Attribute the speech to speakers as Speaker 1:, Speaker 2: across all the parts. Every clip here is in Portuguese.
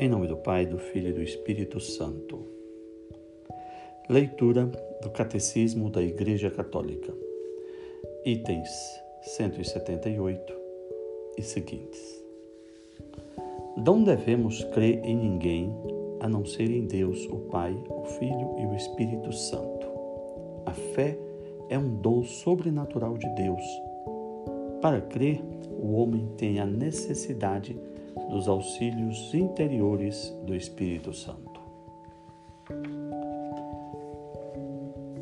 Speaker 1: Em nome do Pai, do Filho e do Espírito Santo. Leitura do Catecismo da Igreja Católica. Itens 178 e seguintes. Não devemos crer em ninguém a não ser em Deus, o Pai, o Filho e o Espírito Santo. A fé é um dom sobrenatural de Deus. Para crer, o homem tem a necessidade de dos auxílios interiores do Espírito Santo.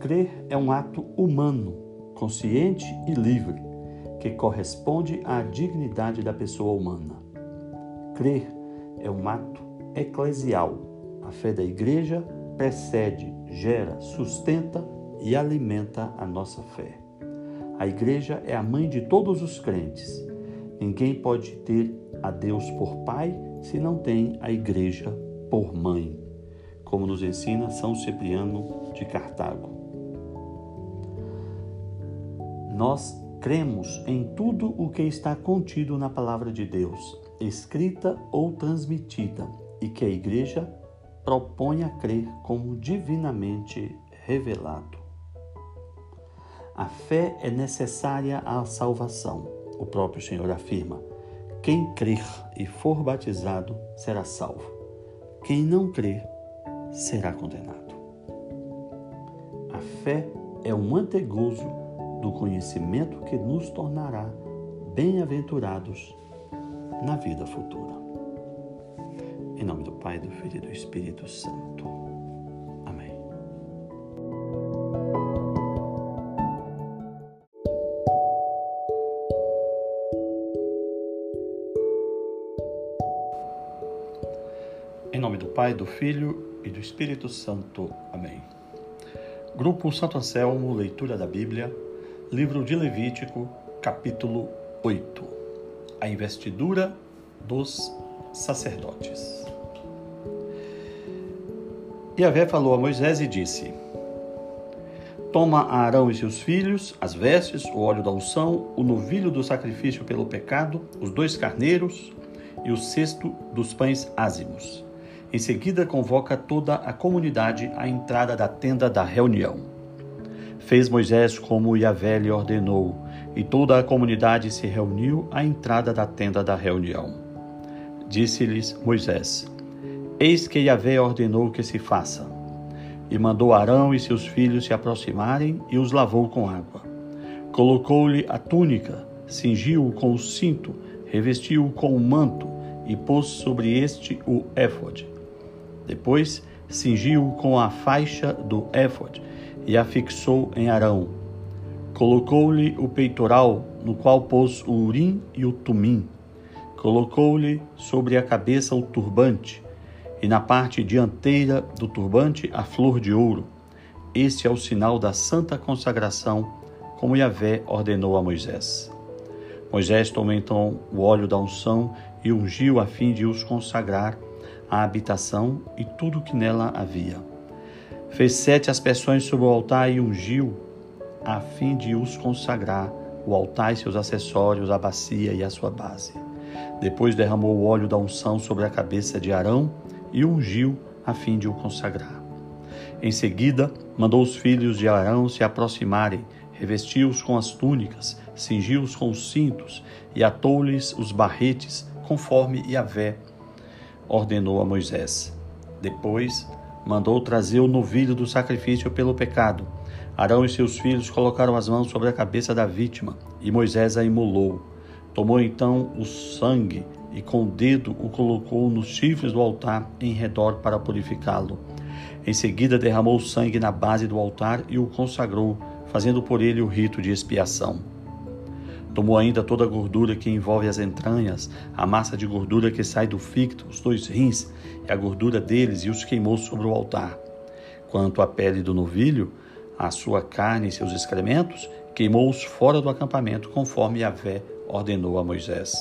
Speaker 1: Crer é um ato humano, consciente e livre, que corresponde à dignidade da pessoa humana. Crer é um ato eclesial. A fé da Igreja precede, gera, sustenta e alimenta a nossa fé. A Igreja é a mãe de todos os crentes. Ninguém pode ter a Deus por pai se não tem a igreja por mãe, como nos ensina São Cipriano de Cartago. Nós cremos em tudo o que está contido na palavra de Deus, escrita ou transmitida, e que a igreja propõe a crer como divinamente revelado. A fé é necessária à salvação. O próprio Senhor afirma: quem crer e for batizado será salvo. Quem não crer será condenado. A fé é um antegozo do conhecimento que nos tornará bem-aventurados na vida futura. Em nome do Pai, do Filho e do Espírito Santo. Pai, do Filho e do Espírito Santo. Amém. Grupo Santo Anselmo, leitura da Bíblia, livro de Levítico, capítulo 8. A investidura dos sacerdotes. E Avé falou a Moisés e disse: Toma a Arão e seus filhos, as vestes, o óleo da unção, o novilho do sacrifício pelo pecado, os dois carneiros e o cesto dos pães ázimos em seguida, convoca toda a comunidade à entrada da tenda da reunião. Fez Moisés como Yahvé lhe ordenou, e toda a comunidade se reuniu à entrada da tenda da reunião. Disse-lhes Moisés: Eis que Yahvé ordenou que se faça. E mandou Arão e seus filhos se aproximarem e os lavou com água. Colocou-lhe a túnica, cingiu-o com o cinto, revestiu-o com o manto e pôs sobre este o éfode. Depois cingiu-o com a faixa do éfode e a fixou em Arão. Colocou-lhe o peitoral, no qual pôs o urim e o tumim. Colocou-lhe sobre a cabeça o turbante, e na parte dianteira do turbante a flor de ouro. Este é o sinal da santa consagração, como Yahvé ordenou a Moisés. Moisés tomou então o óleo da unção e ungiu a fim de os consagrar a habitação e tudo o que nela havia. Fez sete aspersões sobre o altar e ungiu, a fim de os consagrar, o altar e seus acessórios, a bacia e a sua base. Depois derramou o óleo da unção sobre a cabeça de Arão e ungiu, a fim de o consagrar. Em seguida, mandou os filhos de Arão se aproximarem, revestiu-os com as túnicas, cingiu-os com os cintos e atou-lhes os barretes, conforme Yahvé ordenou a Moisés. Depois, mandou trazer o novilho do sacrifício pelo pecado. Arão e seus filhos colocaram as mãos sobre a cabeça da vítima e Moisés a imolou. Tomou então o sangue e com o dedo o colocou nos chifres do altar em redor para purificá-lo. Em seguida, derramou o sangue na base do altar e o consagrou, fazendo por ele o rito de expiação. Tomou ainda toda a gordura que envolve as entranhas, a massa de gordura que sai do ficto, os dois rins e a gordura deles, e os queimou sobre o altar. Quanto à pele do novilho, a sua carne e seus excrementos, queimou-os fora do acampamento, conforme Yahvé ordenou a Moisés.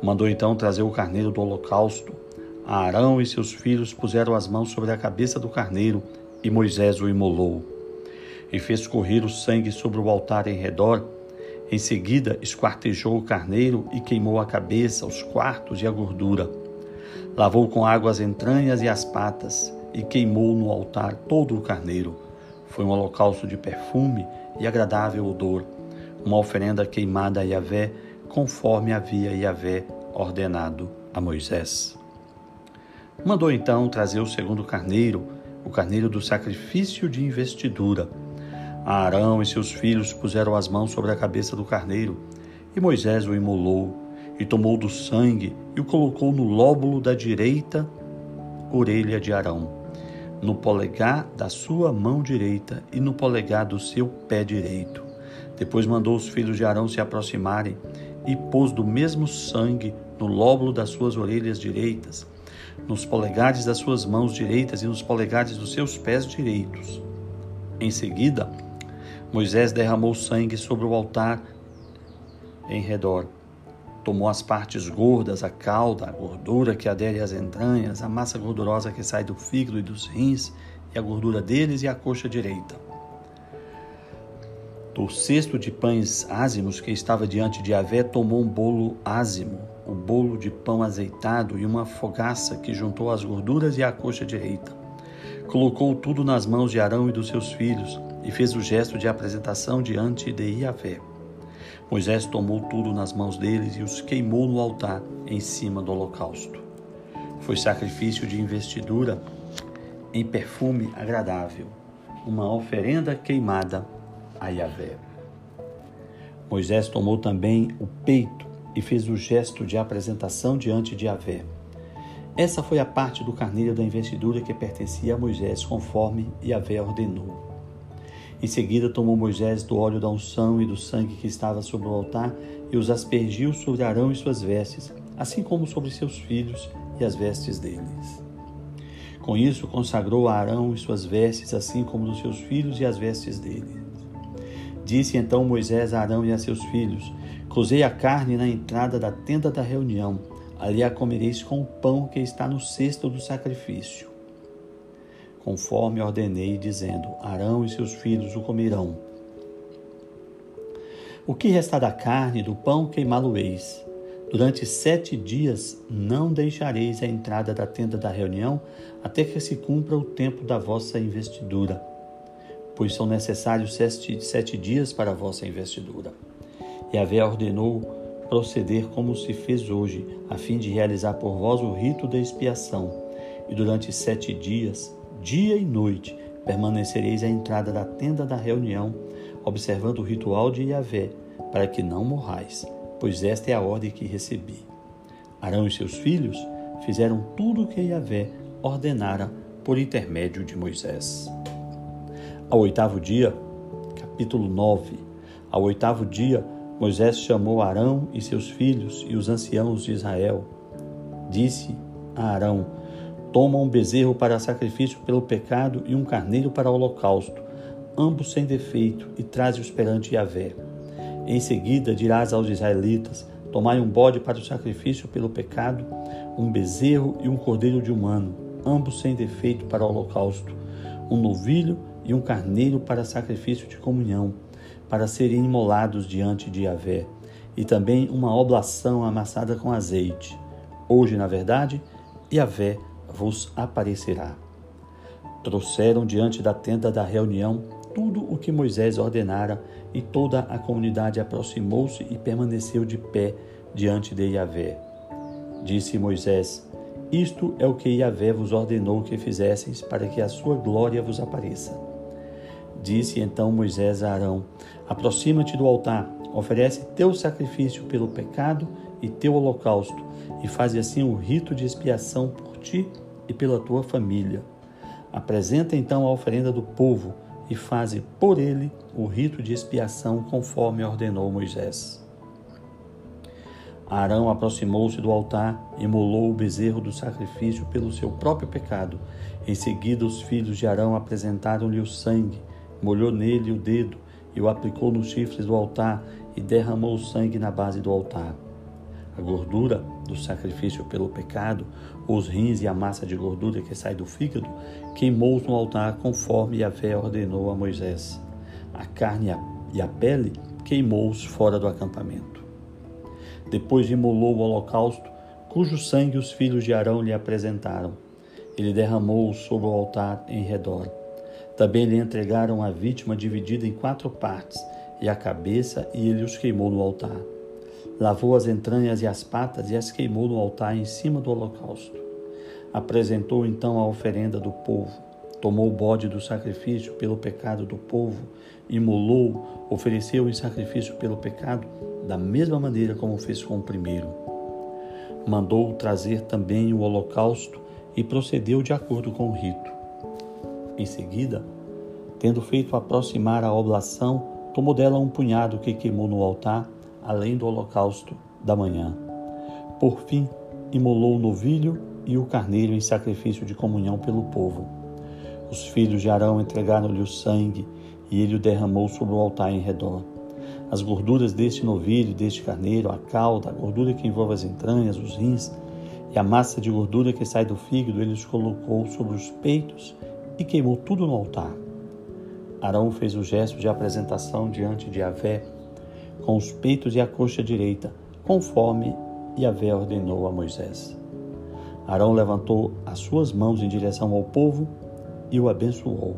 Speaker 1: Mandou então trazer o carneiro do holocausto. Arão e seus filhos puseram as mãos sobre a cabeça do carneiro, e Moisés o imolou. E fez correr o sangue sobre o altar em redor, em seguida, esquartejou o carneiro e queimou a cabeça, os quartos e a gordura. Lavou com água as entranhas e as patas e queimou no altar todo o carneiro. Foi um holocausto de perfume e agradável odor, uma oferenda queimada a Yahvé, conforme havia Yahvé ordenado a Moisés. Mandou então trazer o segundo carneiro, o carneiro do sacrifício de investidura. Arão e seus filhos puseram as mãos sobre a cabeça do carneiro, e Moisés o imolou, e tomou do sangue e o colocou no lóbulo da direita orelha de Arão, no polegar da sua mão direita e no polegar do seu pé direito. Depois mandou os filhos de Arão se aproximarem e pôs do mesmo sangue no lóbulo das suas orelhas direitas, nos polegares das suas mãos direitas e nos polegares dos seus pés direitos. Em seguida, Moisés derramou sangue sobre o altar em redor. Tomou as partes gordas, a cauda, a gordura que adere às entranhas, a massa gordurosa que sai do fígado e dos rins, e a gordura deles e a coxa direita. Do cesto de pães ázimos que estava diante de Avé, tomou um bolo ázimo, o bolo de pão azeitado e uma fogaça que juntou as gorduras e a coxa direita. Colocou tudo nas mãos de Arão e dos seus filhos e fez o gesto de apresentação diante de Iavé. Moisés tomou tudo nas mãos deles e os queimou no altar em cima do holocausto. Foi sacrifício de investidura em perfume agradável, uma oferenda queimada a Yahvé. Moisés tomou também o peito e fez o gesto de apresentação diante de Yahvé. Essa foi a parte do carneiro da investidura que pertencia a Moisés, conforme Yahvé ordenou. Em seguida, tomou Moisés do óleo da unção e do sangue que estava sobre o altar e os aspergiu sobre Arão e suas vestes, assim como sobre seus filhos e as vestes deles. Com isso, consagrou a Arão e suas vestes, assim como dos seus filhos e as vestes deles. Disse então Moisés a Arão e a seus filhos: Cozei a carne na entrada da tenda da reunião, ali a comereis com o pão que está no cesto do sacrifício conforme ordenei, dizendo: Arão e seus filhos o comerão. O que restar da carne do pão queimá-lo-eis. Durante sete dias não deixareis a entrada da tenda da reunião até que se cumpra o tempo da vossa investidura, pois são necessários sete, sete dias para a vossa investidura. E Avé ordenou proceder como se fez hoje, a fim de realizar por vós o rito da expiação. E durante sete dias dia e noite permanecereis à entrada da tenda da reunião, observando o ritual de Yahvé, para que não morrais, pois esta é a ordem que recebi. Arão e seus filhos fizeram tudo o que Yahvé ordenara por intermédio de Moisés. Ao oitavo dia, capítulo 9, ao oitavo dia, Moisés chamou Arão e seus filhos e os anciãos de Israel. Disse a Arão: Toma um bezerro para sacrifício pelo pecado e um carneiro para holocausto, ambos sem defeito, e traze-os perante Yahvé. Em seguida dirás aos israelitas: Tomai um bode para o sacrifício pelo pecado, um bezerro e um cordeiro de um ano, ambos sem defeito para o holocausto, um novilho e um carneiro para sacrifício de comunhão, para serem imolados diante de Yahvé, e também uma oblação amassada com azeite. Hoje, na verdade, Yahvé vos aparecerá. Trouxeram diante da tenda da reunião tudo o que Moisés ordenara, e toda a comunidade aproximou-se e permaneceu de pé diante de Yahvé. Disse Moisés: Isto é o que Yahvé vos ordenou que fizesseis, para que a sua glória vos apareça. Disse então Moisés a Arão: Aproxima-te do altar, oferece teu sacrifício pelo pecado e teu holocausto, e faze assim o rito de expiação por ti e pela tua família. Apresenta então a oferenda do povo e faze por ele o rito de expiação conforme ordenou Moisés. Arão aproximou-se do altar e molou o bezerro do sacrifício pelo seu próprio pecado. Em seguida, os filhos de Arão apresentaram-lhe o sangue, molhou nele o dedo e o aplicou nos chifres do altar e derramou o sangue na base do altar. A gordura do sacrifício pelo pecado, os rins e a massa de gordura que sai do fígado, queimou no altar conforme a fé ordenou a Moisés. A carne e a pele queimou-os fora do acampamento. Depois imolou o holocausto, cujo sangue os filhos de Arão lhe apresentaram. Ele derramou-o sobre o altar em redor. Também lhe entregaram a vítima dividida em quatro partes, e a cabeça, e ele os queimou no altar. Lavou as entranhas e as patas e as queimou no altar em cima do holocausto. Apresentou então a oferenda do povo. Tomou o bode do sacrifício pelo pecado do povo, imolou, ofereceu em sacrifício pelo pecado, da mesma maneira como fez com o primeiro. Mandou trazer também o holocausto e procedeu de acordo com o rito. Em seguida, tendo feito aproximar a oblação, tomou dela um punhado que queimou no altar, além do holocausto da manhã. Por fim, imolou o novilho e o carneiro em sacrifício de comunhão pelo povo. Os filhos de Arão entregaram-lhe o sangue e ele o derramou sobre o altar em redor. As gorduras deste novilho, deste carneiro, a cauda, a gordura que envolve as entranhas, os rins e a massa de gordura que sai do fígado, ele os colocou sobre os peitos e queimou tudo no altar. Arão fez o gesto de apresentação diante de Avé, com os peitos e a coxa direita, conforme Yahvé ordenou a Moisés. Arão levantou as suas mãos em direção ao povo e o abençoou.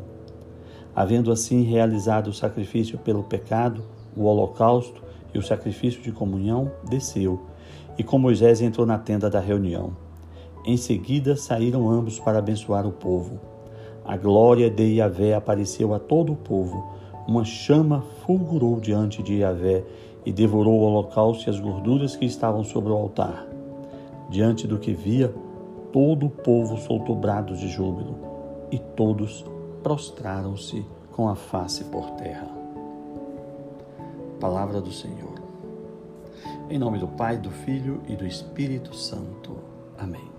Speaker 1: Havendo assim realizado o sacrifício pelo pecado, o holocausto e o sacrifício de comunhão, desceu, e com Moisés entrou na tenda da reunião. Em seguida saíram ambos para abençoar o povo. A glória de Yahvé apareceu a todo o povo. Uma chama fulgurou diante de Yahvé e devorou o holocausto e as gorduras que estavam sobre o altar. Diante do que via, todo o povo soltou brados de júbilo e todos prostraram-se com a face por terra. Palavra do Senhor. Em nome do Pai, do Filho e do Espírito Santo. Amém.